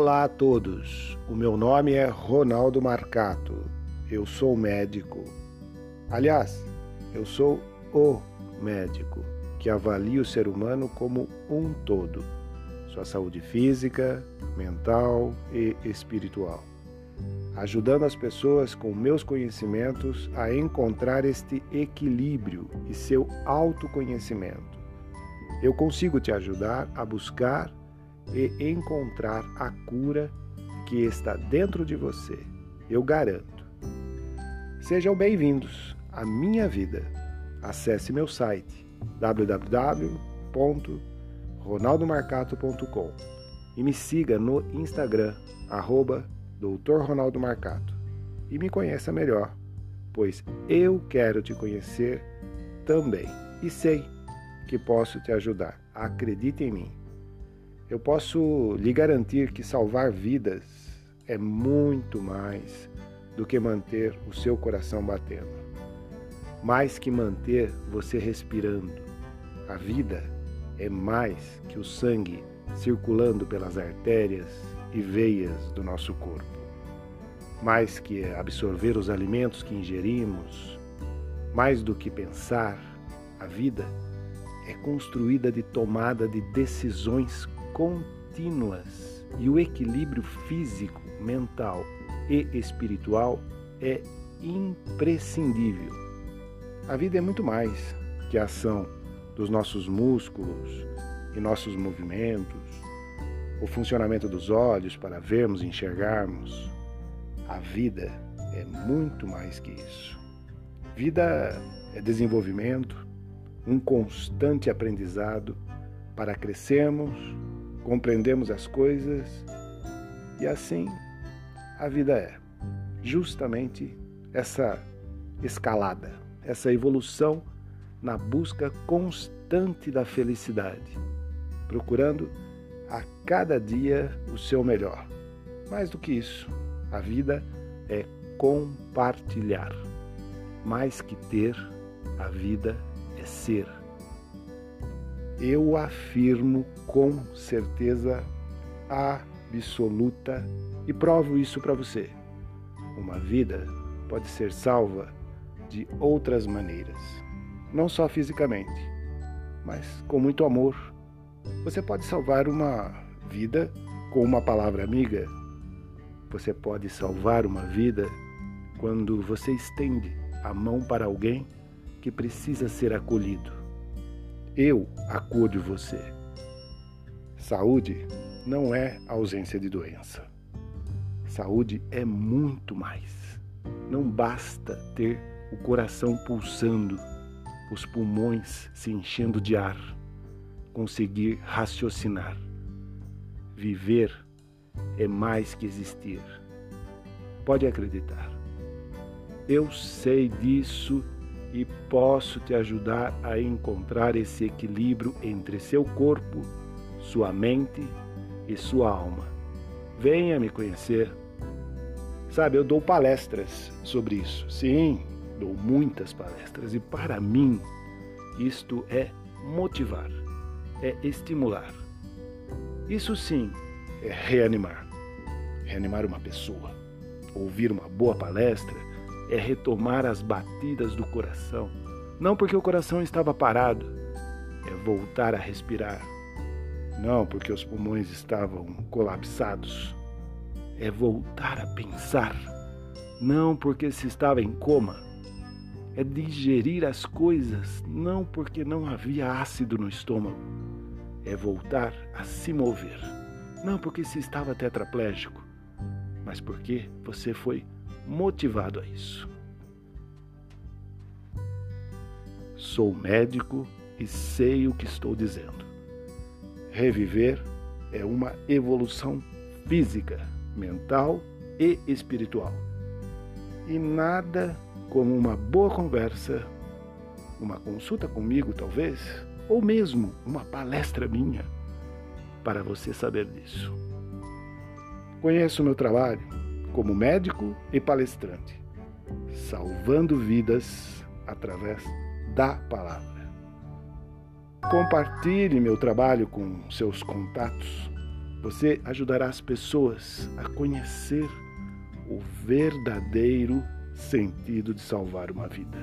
Olá a todos, o meu nome é Ronaldo Marcato, eu sou médico. Aliás, eu sou o médico que avalia o ser humano como um todo, sua saúde física, mental e espiritual, ajudando as pessoas com meus conhecimentos a encontrar este equilíbrio e seu autoconhecimento. Eu consigo te ajudar a buscar e encontrar a cura que está dentro de você. Eu garanto. Sejam bem-vindos à minha vida. Acesse meu site www.ronaldomarcato.com e me siga no Instagram, arroba Dr. Ronaldo Marcato. E me conheça melhor, pois eu quero te conhecer também e sei que posso te ajudar. Acredite em mim. Eu posso lhe garantir que salvar vidas é muito mais do que manter o seu coração batendo. Mais que manter você respirando. A vida é mais que o sangue circulando pelas artérias e veias do nosso corpo. Mais que absorver os alimentos que ingerimos, mais do que pensar, a vida é construída de tomada de decisões contínuas e o equilíbrio físico, mental e espiritual é imprescindível. A vida é muito mais que a ação dos nossos músculos e nossos movimentos, o funcionamento dos olhos para vermos e enxergarmos. A vida é muito mais que isso. Vida é desenvolvimento, um constante aprendizado para crescermos compreendemos as coisas e assim a vida é. Justamente essa escalada, essa evolução na busca constante da felicidade, procurando a cada dia o seu melhor. Mais do que isso, a vida é compartilhar. Mais que ter, a vida é ser eu afirmo com certeza absoluta e provo isso para você. Uma vida pode ser salva de outras maneiras, não só fisicamente, mas com muito amor. Você pode salvar uma vida com uma palavra amiga. Você pode salvar uma vida quando você estende a mão para alguém que precisa ser acolhido. Eu acudo você. Saúde não é ausência de doença. Saúde é muito mais. Não basta ter o coração pulsando, os pulmões se enchendo de ar, conseguir raciocinar. Viver é mais que existir. Pode acreditar. Eu sei disso e posso te ajudar a encontrar esse equilíbrio entre seu corpo, sua mente e sua alma. Venha me conhecer. Sabe, eu dou palestras sobre isso. Sim, dou muitas palestras e para mim isto é motivar, é estimular. Isso sim é reanimar. Reanimar uma pessoa. Ouvir uma boa palestra é retomar as batidas do coração. Não porque o coração estava parado, é voltar a respirar. Não porque os pulmões estavam colapsados, é voltar a pensar. Não porque se estava em coma, é digerir as coisas, não porque não havia ácido no estômago, é voltar a se mover. Não porque se estava tetraplégico, mas porque você foi motivado a isso. Sou médico e sei o que estou dizendo. Reviver é uma evolução física, mental e espiritual. E nada como uma boa conversa, uma consulta comigo, talvez, ou mesmo uma palestra minha, para você saber disso. Conheço o meu trabalho, como médico e palestrante, salvando vidas através da palavra. Compartilhe meu trabalho com seus contatos. Você ajudará as pessoas a conhecer o verdadeiro sentido de salvar uma vida.